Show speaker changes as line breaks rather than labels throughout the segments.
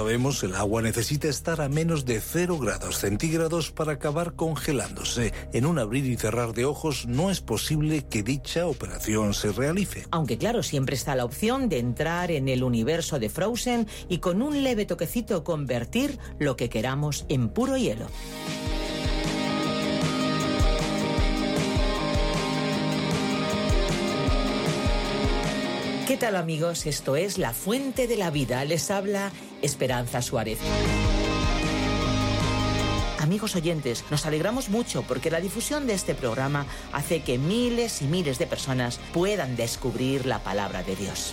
Sabemos, el agua necesita estar a menos de 0 grados centígrados para acabar congelándose. En un abrir y cerrar de ojos no es posible que dicha operación se realice.
Aunque claro, siempre está la opción de entrar en el universo de Frozen y con un leve toquecito convertir lo que queramos en puro hielo. ¿Qué tal amigos? Esto es La Fuente de la Vida. Les habla Esperanza Suárez. Amigos oyentes, nos alegramos mucho porque la difusión de este programa hace que miles y miles de personas puedan descubrir la palabra de Dios.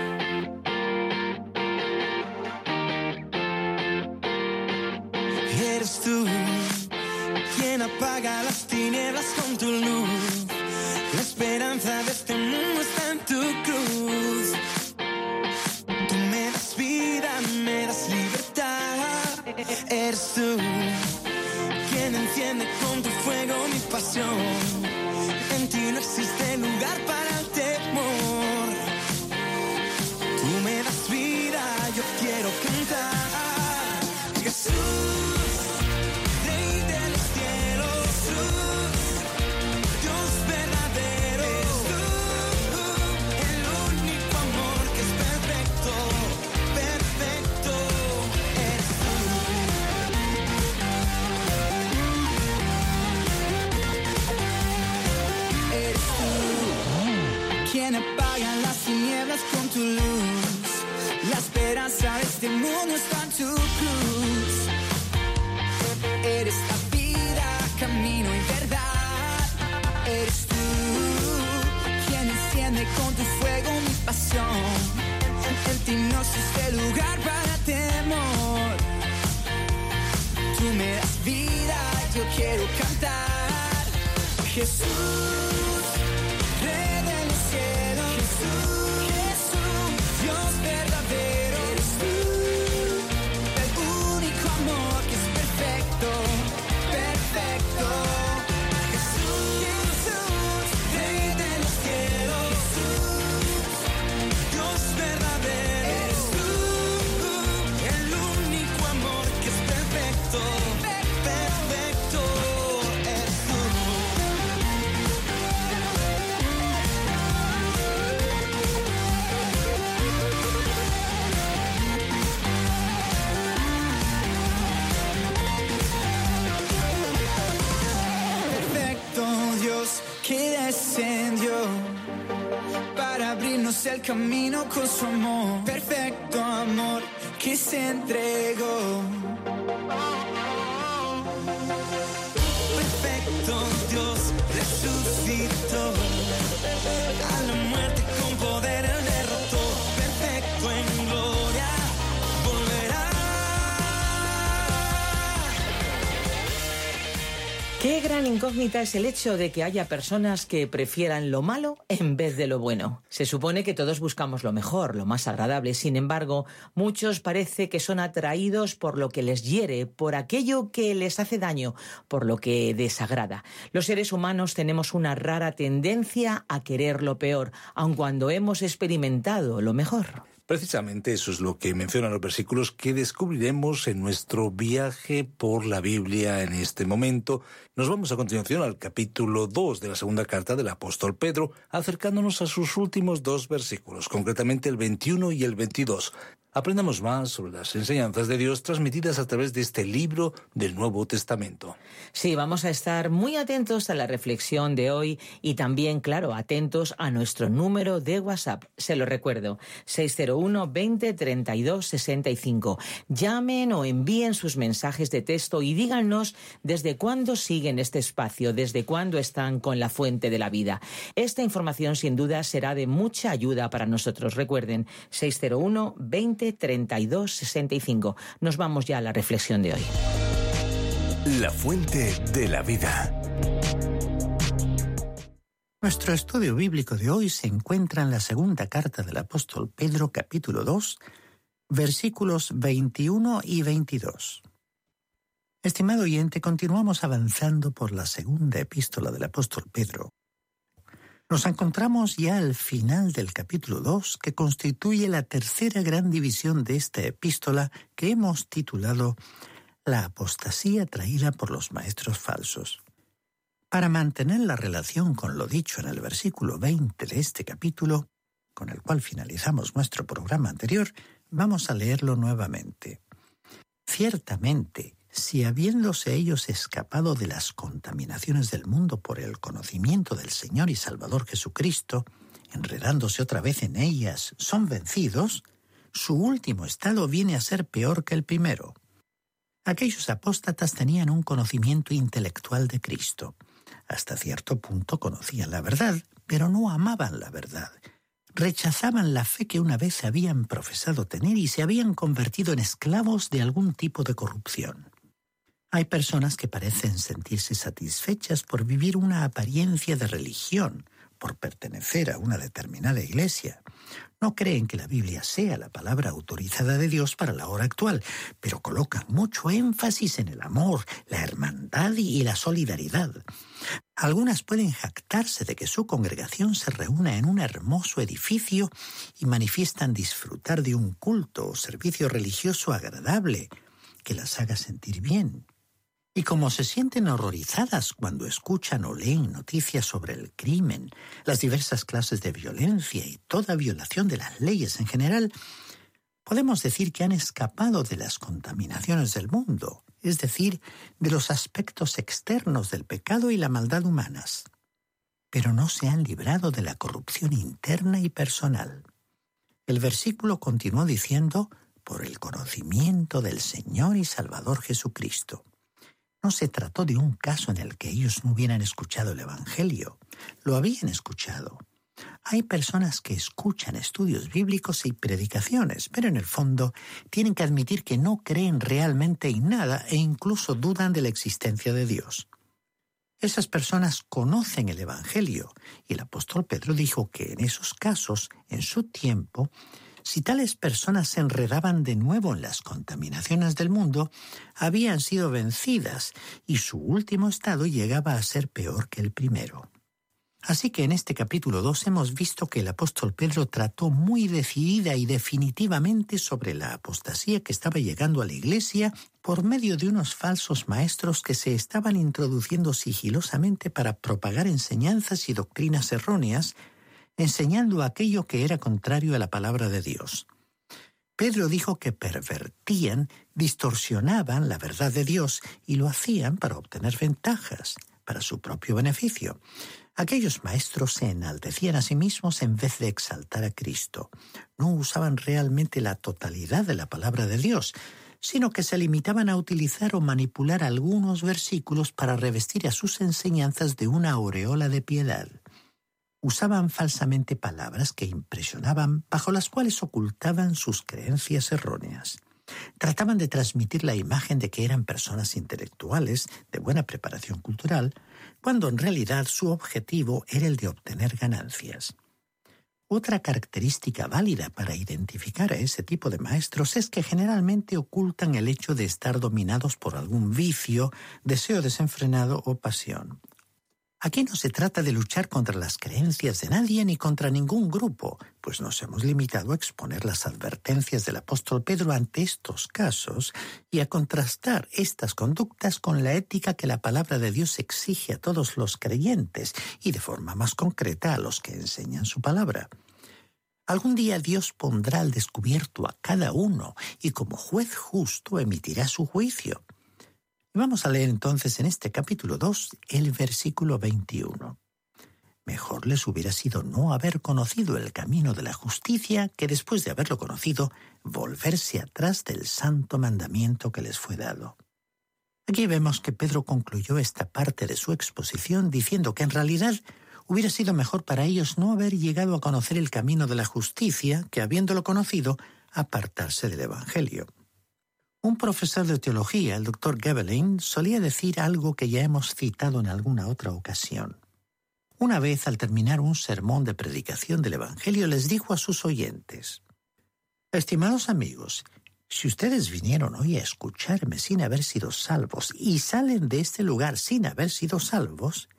Las tinieblas con tu luz. La esperanza de este mundo está en tu cruz. Tú me das vida, me das libertad. Eres tú quien enciende con tu fuego mi pasión. Jesús, camino con su amor. Perfecto amor que se entregó.
Qué gran incógnita es el hecho de que haya personas que prefieran lo malo en vez de lo bueno. Se supone que todos buscamos lo mejor, lo más agradable. Sin embargo, muchos parece que son atraídos por lo que les hiere, por aquello que les hace daño, por lo que desagrada. Los seres humanos tenemos una rara tendencia a querer lo peor, aun cuando hemos experimentado lo mejor.
Precisamente eso es lo que mencionan los versículos que descubriremos en nuestro viaje por la Biblia en este momento. Nos vamos a continuación al capítulo 2 de la segunda carta del apóstol Pedro, acercándonos a sus últimos dos versículos, concretamente el 21 y el 22. Aprendamos más sobre las enseñanzas de Dios transmitidas a través de este libro del Nuevo Testamento.
Sí, vamos a estar muy atentos a la reflexión de hoy y también, claro, atentos a nuestro número de WhatsApp. Se lo recuerdo, 601 20 32 65. Llamen o envíen sus mensajes de texto y díganos desde cuándo siguen este espacio, desde cuándo están con la fuente de la vida. Esta información sin duda será de mucha ayuda para nosotros. Recuerden, 601 20 32 65. Nos vamos ya a la reflexión de hoy.
La fuente de la vida.
Nuestro estudio bíblico de hoy se encuentra en la segunda carta del apóstol Pedro capítulo 2, versículos 21 y 22. Estimado oyente, continuamos avanzando por la segunda epístola del apóstol Pedro, nos encontramos ya al final del capítulo 2, que constituye la tercera gran división de esta epístola que hemos titulado La apostasía traída por los maestros falsos. Para mantener la relación con lo dicho en el versículo 20 de este capítulo, con el cual finalizamos nuestro programa anterior, vamos a leerlo nuevamente. Ciertamente, si habiéndose ellos escapado de las contaminaciones del mundo por el conocimiento del Señor y Salvador Jesucristo, enredándose otra vez en ellas, son vencidos, su último estado viene a ser peor que el primero. Aquellos apóstatas tenían un conocimiento intelectual de Cristo. Hasta cierto punto conocían la verdad, pero no amaban la verdad. Rechazaban la fe que una vez habían profesado tener y se habían convertido en esclavos de algún tipo de corrupción. Hay personas que parecen sentirse satisfechas por vivir una apariencia de religión, por pertenecer a una determinada iglesia. No creen que la Biblia sea la palabra autorizada de Dios para la hora actual, pero colocan mucho énfasis en el amor, la hermandad y la solidaridad. Algunas pueden jactarse de que su congregación se reúna en un hermoso edificio y manifiestan disfrutar de un culto o servicio religioso agradable que las haga sentir bien. Y como se sienten horrorizadas cuando escuchan o leen noticias sobre el crimen, las diversas clases de violencia y toda violación de las leyes en general, podemos decir que han escapado de las contaminaciones del mundo, es decir, de los aspectos externos del pecado y la maldad humanas, pero no se han librado de la corrupción interna y personal. El versículo continuó diciendo, por el conocimiento del Señor y Salvador Jesucristo. No se trató de un caso en el que ellos no hubieran escuchado el Evangelio, lo habían escuchado. Hay personas que escuchan estudios bíblicos y predicaciones, pero en el fondo tienen que admitir que no creen realmente en nada e incluso dudan de la existencia de Dios. Esas personas conocen el Evangelio y el apóstol Pedro dijo que en esos casos, en su tiempo, si tales personas se enredaban de nuevo en las contaminaciones del mundo, habían sido vencidas y su último estado llegaba a ser peor que el primero. Así que en este capítulo 2 hemos visto que el apóstol Pedro trató muy decidida y definitivamente sobre la apostasía que estaba llegando a la iglesia por medio de unos falsos maestros que se estaban introduciendo sigilosamente para propagar enseñanzas y doctrinas erróneas enseñando aquello que era contrario a la palabra de Dios. Pedro dijo que pervertían, distorsionaban la verdad de Dios y lo hacían para obtener ventajas, para su propio beneficio. Aquellos maestros se enaltecían a sí mismos en vez de exaltar a Cristo. No usaban realmente la totalidad de la palabra de Dios, sino que se limitaban a utilizar o manipular algunos versículos para revestir a sus enseñanzas de una aureola de piedad usaban falsamente palabras que impresionaban bajo las cuales ocultaban sus creencias erróneas. Trataban de transmitir la imagen de que eran personas intelectuales, de buena preparación cultural, cuando en realidad su objetivo era el de obtener ganancias. Otra característica válida para identificar a ese tipo de maestros es que generalmente ocultan el hecho de estar dominados por algún vicio, deseo desenfrenado o pasión. Aquí no se trata de luchar contra las creencias de nadie ni contra ningún grupo, pues nos hemos limitado a exponer las advertencias del apóstol Pedro ante estos casos y a contrastar estas conductas con la ética que la palabra de Dios exige a todos los creyentes y de forma más concreta a los que enseñan su palabra. Algún día Dios pondrá al descubierto a cada uno y como juez justo emitirá su juicio. Vamos a leer entonces en este capítulo 2 el versículo 21. Mejor les hubiera sido no haber conocido el camino de la justicia que después de haberlo conocido volverse atrás del santo mandamiento que les fue dado. Aquí vemos que Pedro concluyó esta parte de su exposición diciendo que en realidad hubiera sido mejor para ellos no haber llegado a conocer el camino de la justicia que habiéndolo conocido apartarse del Evangelio. Un profesor de teología, el doctor Gebelin, solía decir algo que ya hemos citado en alguna otra ocasión. Una vez, al terminar un sermón de predicación del Evangelio, les dijo a sus oyentes, Estimados amigos, si ustedes vinieron hoy a escucharme sin haber sido salvos y salen de este lugar sin haber sido salvos,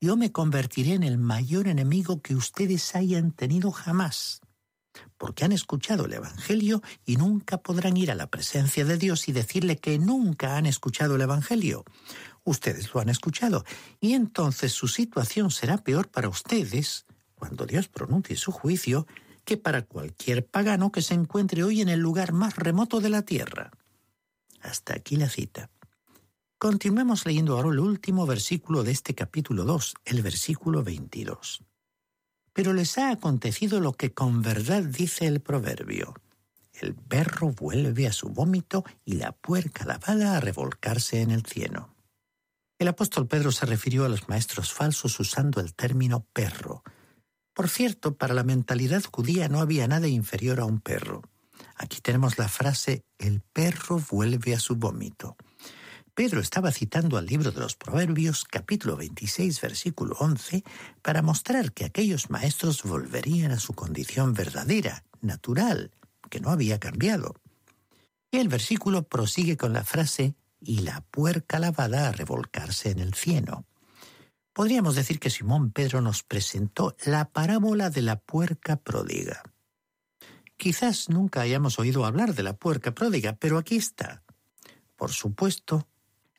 yo me convertiré en el mayor enemigo que ustedes hayan tenido jamás porque han escuchado el Evangelio y nunca podrán ir a la presencia de Dios y decirle que nunca han escuchado el Evangelio. Ustedes lo han escuchado y entonces su situación será peor para ustedes cuando Dios pronuncie su juicio que para cualquier pagano que se encuentre hoy en el lugar más remoto de la tierra. Hasta aquí la cita. Continuemos leyendo ahora el último versículo de este capítulo 2, el versículo 22. Pero les ha acontecido lo que con verdad dice el proverbio. El perro vuelve a su vómito y la puerca lavada a revolcarse en el cieno. El apóstol Pedro se refirió a los maestros falsos usando el término perro. Por cierto, para la mentalidad judía no había nada inferior a un perro. Aquí tenemos la frase el perro vuelve a su vómito. Pedro estaba citando al libro de los Proverbios, capítulo 26, versículo 11, para mostrar que aquellos maestros volverían a su condición verdadera, natural, que no había cambiado. Y el versículo prosigue con la frase y la puerca lavada a revolcarse en el cieno. Podríamos decir que Simón Pedro nos presentó la parábola de la puerca pródiga. Quizás nunca hayamos oído hablar de la puerca pródiga, pero aquí está. Por supuesto,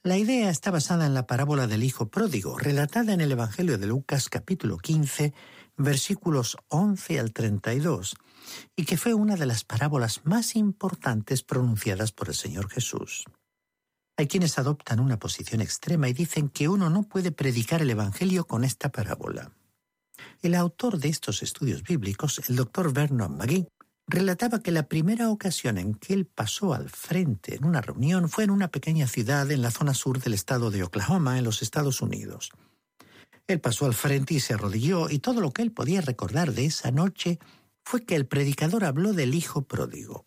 la idea está basada en la parábola del Hijo Pródigo, relatada en el Evangelio de Lucas capítulo 15, versículos 11 al 32, y que fue una de las parábolas más importantes pronunciadas por el Señor Jesús. Hay quienes adoptan una posición extrema y dicen que uno no puede predicar el Evangelio con esta parábola. El autor de estos estudios bíblicos, el doctor Vernon McGee, relataba que la primera ocasión en que él pasó al frente en una reunión fue en una pequeña ciudad en la zona sur del estado de Oklahoma, en los Estados Unidos. Él pasó al frente y se arrodilló, y todo lo que él podía recordar de esa noche fue que el predicador habló del hijo pródigo.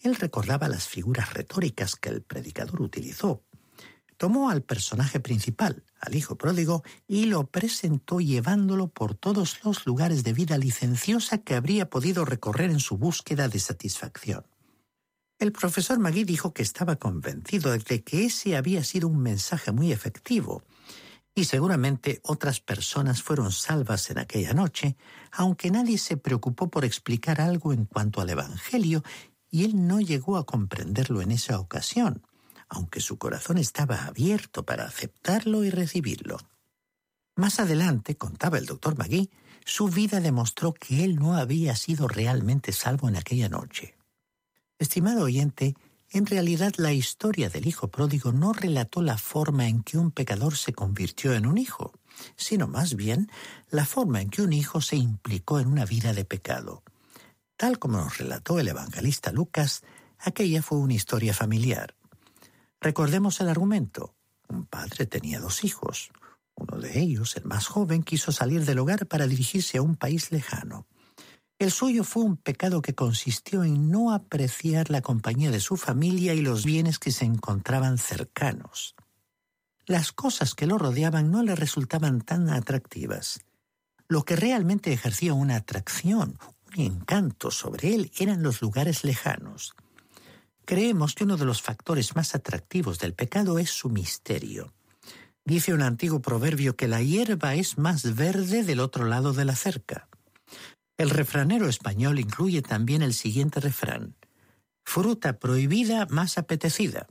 Él recordaba las figuras retóricas que el predicador utilizó, tomó al personaje principal, al hijo pródigo, y lo presentó llevándolo por todos los lugares de vida licenciosa que habría podido recorrer en su búsqueda de satisfacción. El profesor Magui dijo que estaba convencido de que ese había sido un mensaje muy efectivo, y seguramente otras personas fueron salvas en aquella noche, aunque nadie se preocupó por explicar algo en cuanto al Evangelio, y él no llegó a comprenderlo en esa ocasión aunque su corazón estaba abierto para aceptarlo y recibirlo. Más adelante, contaba el doctor Magui, su vida demostró que él no había sido realmente salvo en aquella noche. Estimado oyente, en realidad la historia del hijo pródigo no relató la forma en que un pecador se convirtió en un hijo, sino más bien la forma en que un hijo se implicó en una vida de pecado. Tal como nos relató el evangelista Lucas, aquella fue una historia familiar. Recordemos el argumento. Un padre tenía dos hijos. Uno de ellos, el más joven, quiso salir del hogar para dirigirse a un país lejano. El suyo fue un pecado que consistió en no apreciar la compañía de su familia y los bienes que se encontraban cercanos. Las cosas que lo rodeaban no le resultaban tan atractivas. Lo que realmente ejercía una atracción, un encanto sobre él eran los lugares lejanos. Creemos que uno de los factores más atractivos del pecado es su misterio. Dice un antiguo proverbio que la hierba es más verde del otro lado de la cerca. El refranero español incluye también el siguiente refrán. Fruta prohibida más apetecida.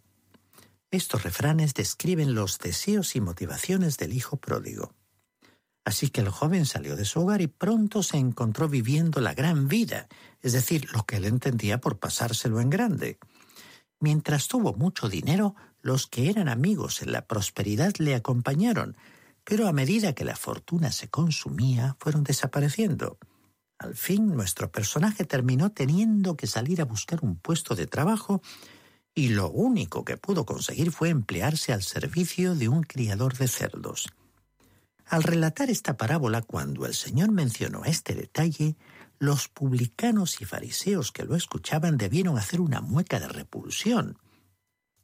Estos refranes describen los deseos y motivaciones del hijo pródigo. Así que el joven salió de su hogar y pronto se encontró viviendo la gran vida, es decir, lo que él entendía por pasárselo en grande. Mientras tuvo mucho dinero, los que eran amigos en la prosperidad le acompañaron, pero a medida que la fortuna se consumía, fueron desapareciendo. Al fin, nuestro personaje terminó teniendo que salir a buscar un puesto de trabajo y lo único que pudo conseguir fue emplearse al servicio de un criador de cerdos. Al relatar esta parábola, cuando el Señor mencionó este detalle, los publicanos y fariseos que lo escuchaban debieron hacer una mueca de repulsión.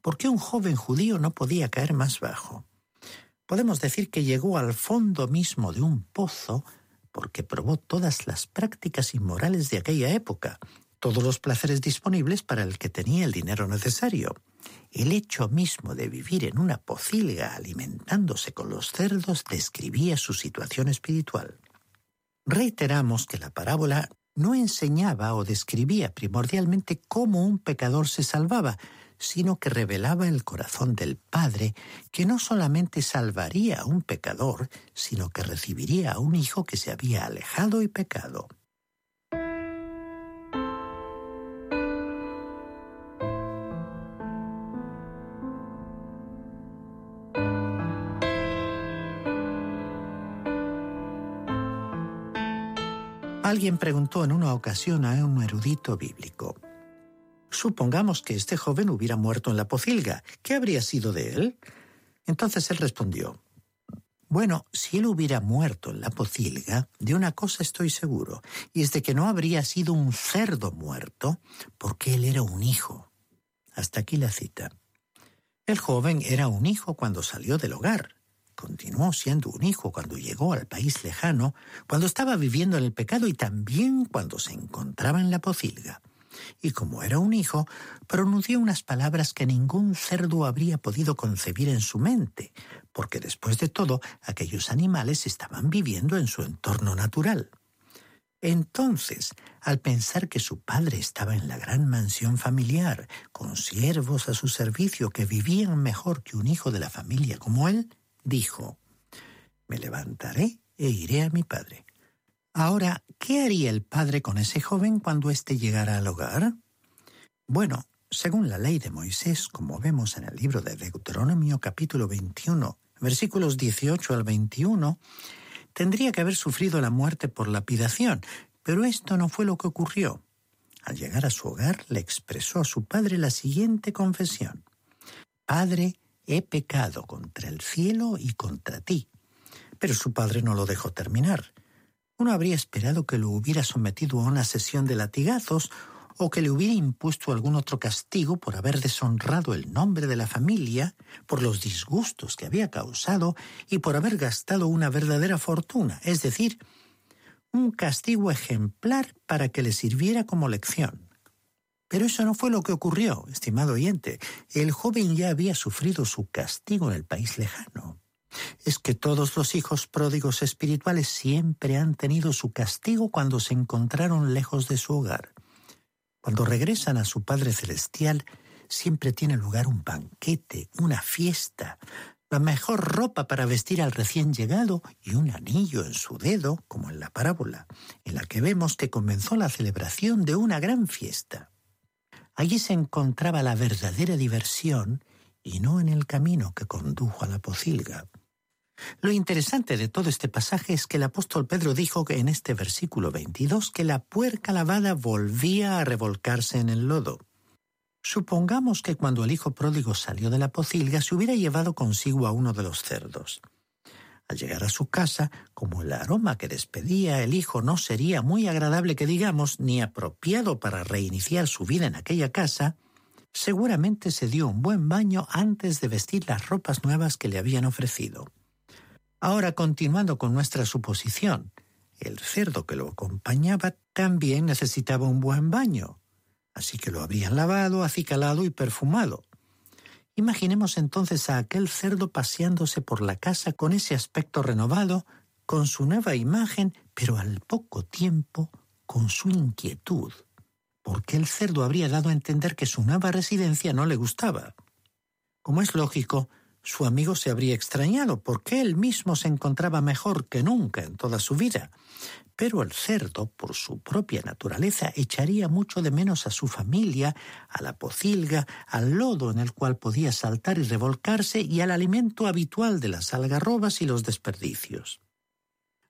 ¿Por qué un joven judío no podía caer más bajo? Podemos decir que llegó al fondo mismo de un pozo porque probó todas las prácticas inmorales de aquella época, todos los placeres disponibles para el que tenía el dinero necesario. El hecho mismo de vivir en una pocilga alimentándose con los cerdos describía su situación espiritual. Reiteramos que la parábola no enseñaba o describía primordialmente cómo un pecador se salvaba, sino que revelaba el corazón del Padre, que no solamente salvaría a un pecador, sino que recibiría a un hijo que se había alejado y pecado. Alguien preguntó en una ocasión a un erudito bíblico, Supongamos que este joven hubiera muerto en la pocilga. ¿Qué habría sido de él? Entonces él respondió, bueno, si él hubiera muerto en la pocilga, de una cosa estoy seguro, y es de que no habría sido un cerdo muerto, porque él era un hijo. Hasta aquí la cita. El joven era un hijo cuando salió del hogar. Continuó siendo un hijo cuando llegó al país lejano, cuando estaba viviendo en el pecado y también cuando se encontraba en la pocilga y como era un hijo, pronunció unas palabras que ningún cerdo habría podido concebir en su mente, porque después de todo aquellos animales estaban viviendo en su entorno natural. Entonces, al pensar que su padre estaba en la gran mansión familiar, con siervos a su servicio que vivían mejor que un hijo de la familia como él, dijo, Me levantaré e iré a mi padre. Ahora, ¿qué haría el padre con ese joven cuando éste llegara al hogar? Bueno, según la ley de Moisés, como vemos en el libro de Deuteronomio capítulo 21, versículos 18 al 21, tendría que haber sufrido la muerte por lapidación, pero esto no fue lo que ocurrió. Al llegar a su hogar le expresó a su padre la siguiente confesión. Padre, he pecado contra el cielo y contra ti. Pero su padre no lo dejó terminar. Uno habría esperado que lo hubiera sometido a una sesión de latigazos o que le hubiera impuesto algún otro castigo por haber deshonrado el nombre de la familia, por los disgustos que había causado y por haber gastado una verdadera fortuna, es decir, un castigo ejemplar para que le sirviera como lección. Pero eso no fue lo que ocurrió, estimado oyente. El joven ya había sufrido su castigo en el país lejano es que todos los hijos pródigos espirituales siempre han tenido su castigo cuando se encontraron lejos de su hogar. Cuando regresan a su Padre Celestial, siempre tiene lugar un banquete, una fiesta, la mejor ropa para vestir al recién llegado y un anillo en su dedo, como en la parábola, en la que vemos que comenzó la celebración de una gran fiesta. Allí se encontraba la verdadera diversión y no en el camino que condujo a la pocilga. Lo interesante de todo este pasaje es que el apóstol Pedro dijo en este versículo 22 que la puerca lavada volvía a revolcarse en el lodo. Supongamos que cuando el hijo pródigo salió de la pocilga se hubiera llevado consigo a uno de los cerdos. Al llegar a su casa, como el aroma que despedía el hijo no sería muy agradable que digamos, ni apropiado para reiniciar su vida en aquella casa, seguramente se dio un buen baño antes de vestir las ropas nuevas que le habían ofrecido. Ahora, continuando con nuestra suposición, el cerdo que lo acompañaba también necesitaba un buen baño, así que lo habrían lavado, acicalado y perfumado. Imaginemos entonces a aquel cerdo paseándose por la casa con ese aspecto renovado, con su nueva imagen, pero al poco tiempo con su inquietud, porque el cerdo habría dado a entender que su nueva residencia no le gustaba. Como es lógico, su amigo se habría extrañado porque él mismo se encontraba mejor que nunca en toda su vida. Pero el cerdo, por su propia naturaleza, echaría mucho de menos a su familia, a la pocilga, al lodo en el cual podía saltar y revolcarse y al alimento habitual de las algarrobas y los desperdicios.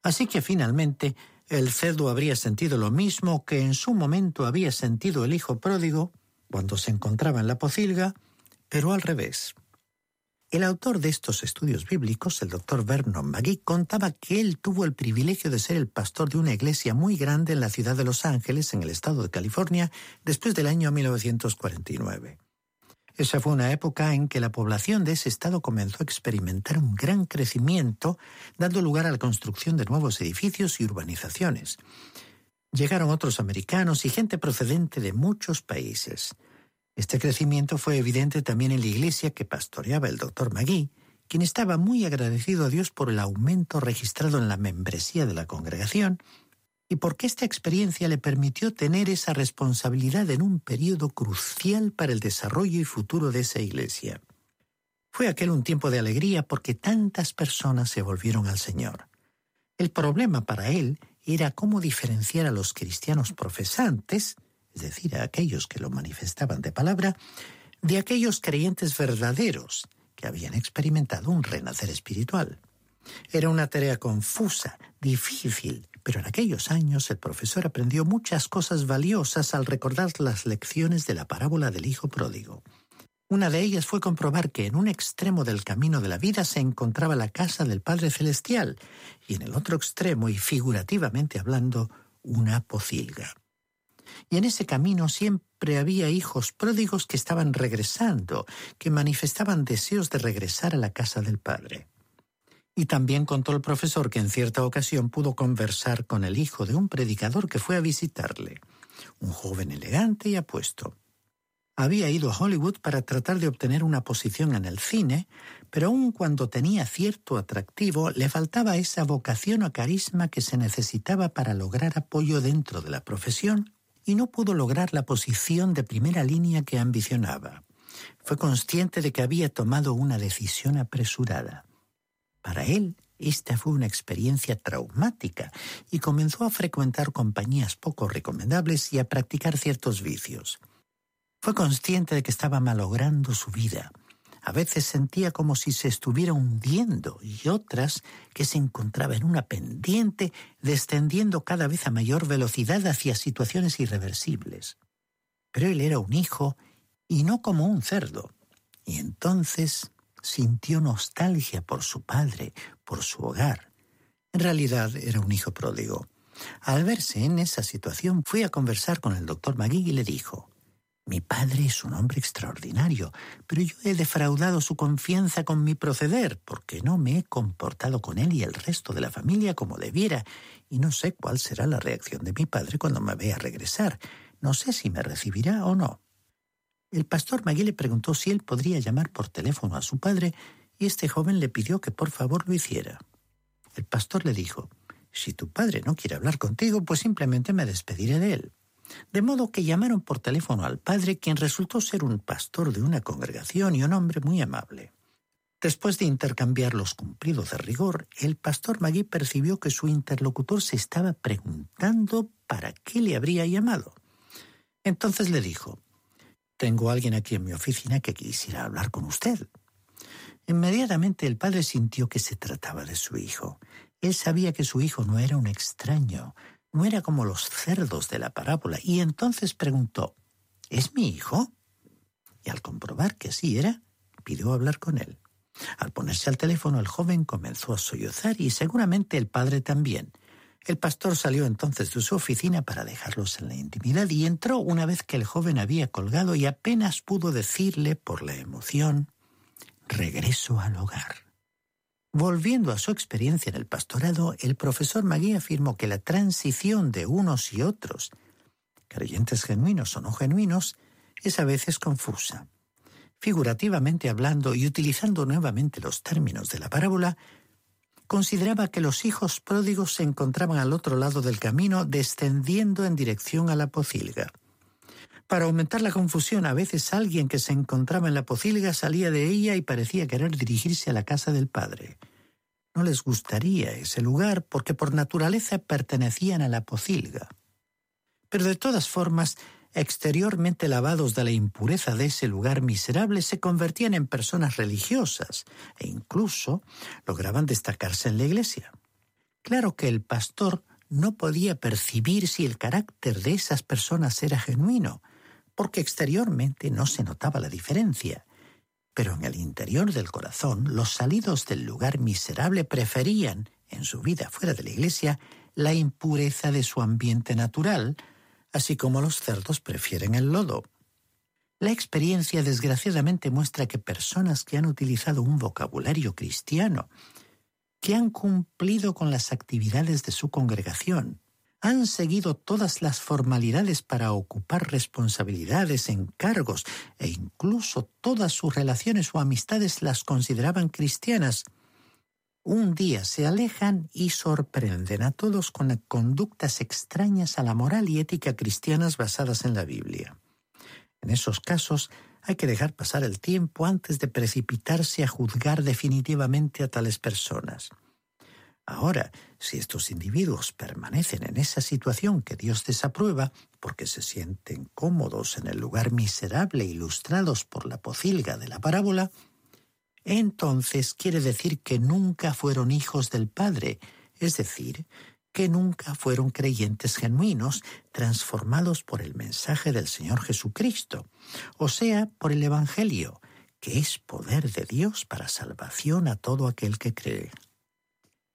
Así que finalmente el cerdo habría sentido lo mismo que en su momento había sentido el hijo pródigo cuando se encontraba en la pocilga, pero al revés. El autor de estos estudios bíblicos, el doctor Vernon McGee, contaba que él tuvo el privilegio de ser el pastor de una iglesia muy grande en la ciudad de Los Ángeles, en el estado de California, después del año 1949. Esa fue una época en que la población de ese estado comenzó a experimentar un gran crecimiento, dando lugar a la construcción de nuevos edificios y urbanizaciones. Llegaron otros americanos y gente procedente de muchos países. Este crecimiento fue evidente también en la iglesia que pastoreaba el doctor Magui, quien estaba muy agradecido a Dios por el aumento registrado en la membresía de la congregación y porque esta experiencia le permitió tener esa responsabilidad en un periodo crucial para el desarrollo y futuro de esa iglesia. Fue aquel un tiempo de alegría porque tantas personas se volvieron al Señor. El problema para él era cómo diferenciar a los cristianos profesantes es decir, a aquellos que lo manifestaban de palabra, de aquellos creyentes verdaderos que habían experimentado un renacer espiritual. Era una tarea confusa, difícil, pero en aquellos años el profesor aprendió muchas cosas valiosas al recordar las lecciones de la parábola del Hijo Pródigo. Una de ellas fue comprobar que en un extremo del camino de la vida se encontraba la casa del Padre Celestial y en el otro extremo, y figurativamente hablando, una pocilga y en ese camino siempre había hijos pródigos que estaban regresando, que manifestaban deseos de regresar a la casa del Padre. Y también contó el profesor que en cierta ocasión pudo conversar con el hijo de un predicador que fue a visitarle, un joven elegante y apuesto. Había ido a Hollywood para tratar de obtener una posición en el cine, pero aun cuando tenía cierto atractivo, le faltaba esa vocación o carisma que se necesitaba para lograr apoyo dentro de la profesión y no pudo lograr la posición de primera línea que ambicionaba. Fue consciente de que había tomado una decisión apresurada. Para él, esta fue una experiencia traumática y comenzó a frecuentar compañías poco recomendables y a practicar ciertos vicios. Fue consciente de que estaba malogrando su vida a veces sentía como si se estuviera hundiendo y otras que se encontraba en una pendiente descendiendo cada vez a mayor velocidad hacia situaciones irreversibles. Pero él era un hijo y no como un cerdo. Y entonces sintió nostalgia por su padre, por su hogar. En realidad era un hijo pródigo. Al verse en esa situación, fui a conversar con el doctor Magui y le dijo, mi padre es un hombre extraordinario, pero yo he defraudado su confianza con mi proceder, porque no me he comportado con él y el resto de la familia como debiera, y no sé cuál será la reacción de mi padre cuando me vea regresar. No sé si me recibirá o no. El pastor Magui le preguntó si él podría llamar por teléfono a su padre, y este joven le pidió que por favor lo hiciera. El pastor le dijo, Si tu padre no quiere hablar contigo, pues simplemente me despediré de él. De modo que llamaron por teléfono al padre, quien resultó ser un pastor de una congregación y un hombre muy amable. Después de intercambiar los cumplidos de rigor, el pastor Magui percibió que su interlocutor se estaba preguntando para qué le habría llamado. Entonces le dijo, Tengo a alguien aquí en mi oficina que quisiera hablar con usted. Inmediatamente el padre sintió que se trataba de su hijo. Él sabía que su hijo no era un extraño, no era como los cerdos de la parábola, y entonces preguntó, ¿Es mi hijo? Y al comprobar que sí era, pidió hablar con él. Al ponerse al teléfono, el joven comenzó a sollozar y seguramente el padre también. El pastor salió entonces de su oficina para dejarlos en la intimidad y entró una vez que el joven había colgado y apenas pudo decirle por la emoción regreso al hogar. Volviendo a su experiencia en el pastorado, el profesor Magui afirmó que la transición de unos y otros, creyentes genuinos o no genuinos, es a veces confusa. Figurativamente hablando y utilizando nuevamente los términos de la parábola, consideraba que los hijos pródigos se encontraban al otro lado del camino descendiendo en dirección a la pocilga. Para aumentar la confusión, a veces alguien que se encontraba en la pocilga salía de ella y parecía querer dirigirse a la casa del padre. No les gustaría ese lugar porque por naturaleza pertenecían a la pocilga. Pero de todas formas, exteriormente lavados de la impureza de ese lugar miserable, se convertían en personas religiosas e incluso lograban destacarse en la iglesia. Claro que el pastor no podía percibir si el carácter de esas personas era genuino, porque exteriormente no se notaba la diferencia. Pero en el interior del corazón, los salidos del lugar miserable preferían, en su vida fuera de la iglesia, la impureza de su ambiente natural, así como los cerdos prefieren el lodo. La experiencia desgraciadamente muestra que personas que han utilizado un vocabulario cristiano, que han cumplido con las actividades de su congregación, han seguido todas las formalidades para ocupar responsabilidades, encargos e incluso todas sus relaciones o amistades las consideraban cristianas. Un día se alejan y sorprenden a todos con conductas extrañas a la moral y ética cristianas basadas en la Biblia. En esos casos hay que dejar pasar el tiempo antes de precipitarse a juzgar definitivamente a tales personas. Ahora, si estos individuos permanecen en esa situación que Dios desaprueba, porque se sienten cómodos en el lugar miserable ilustrados por la pocilga de la parábola, entonces quiere decir que nunca fueron hijos del Padre, es decir, que nunca fueron creyentes genuinos transformados por el mensaje del Señor Jesucristo, o sea, por el Evangelio, que es poder de Dios para salvación a todo aquel que cree.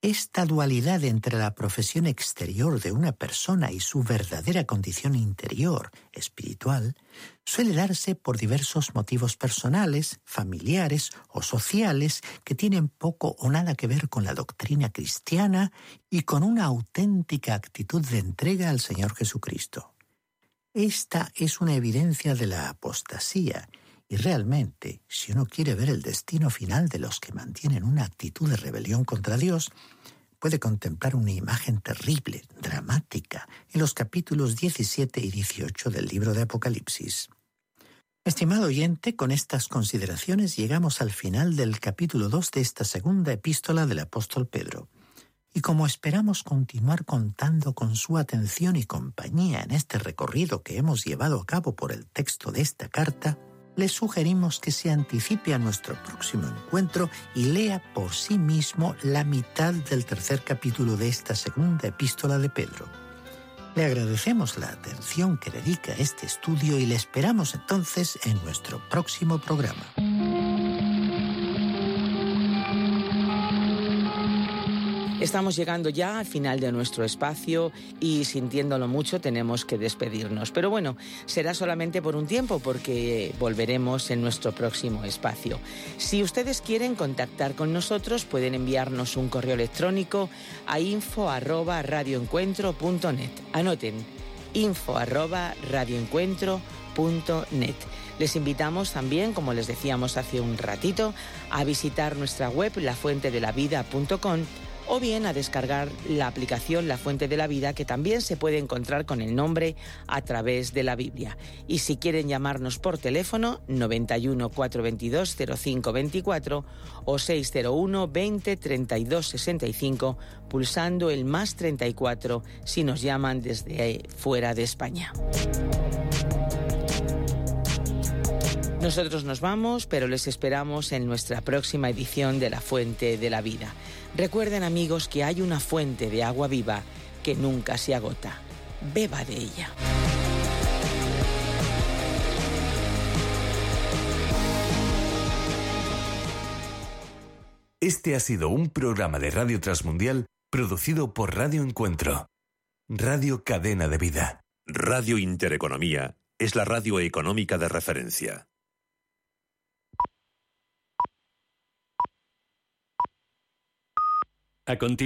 Esta dualidad entre la profesión exterior de una persona y su verdadera condición interior, espiritual, suele darse por diversos motivos personales, familiares o sociales que tienen poco o nada que ver con la doctrina cristiana y con una auténtica actitud de entrega al Señor Jesucristo. Esta es una evidencia de la apostasía y realmente, si uno quiere ver el destino final de los que mantienen una actitud de rebelión contra Dios, puede contemplar una imagen terrible, dramática, en los capítulos 17 y 18 del libro de Apocalipsis. Estimado oyente, con estas consideraciones llegamos al final del capítulo 2 de esta segunda epístola del apóstol Pedro. Y como esperamos continuar contando con su atención y compañía en este recorrido que hemos llevado a cabo por el texto de esta carta, le sugerimos que se anticipe a nuestro próximo encuentro y lea por sí mismo la mitad del tercer capítulo de esta segunda epístola de Pedro. Le agradecemos la atención que dedica a este estudio y le esperamos entonces en nuestro próximo programa.
Estamos llegando ya al final de nuestro espacio y sintiéndolo mucho tenemos que despedirnos. Pero bueno, será solamente por un tiempo porque volveremos en nuestro próximo espacio. Si ustedes quieren contactar con nosotros pueden enviarnos un correo electrónico a info@radioencuentro.net. Anoten info@radioencuentro.net. Les invitamos también, como les decíamos hace un ratito, a visitar nuestra web lafuentedelavida.com o bien a descargar la aplicación La Fuente de la Vida que también se puede encontrar con el nombre a través de la Biblia. Y si quieren llamarnos por teléfono 91 422 0524 o 601 20 32 65 pulsando el más 34 si nos llaman desde fuera de España. Nosotros nos vamos, pero les esperamos en nuestra próxima edición de La Fuente de la Vida. Recuerden amigos que hay una fuente de agua viva que nunca se agota. Beba de ella.
Este ha sido un programa de Radio Transmundial producido por Radio Encuentro. Radio Cadena de Vida.
Radio Intereconomía es la radio económica de referencia.
A continuación.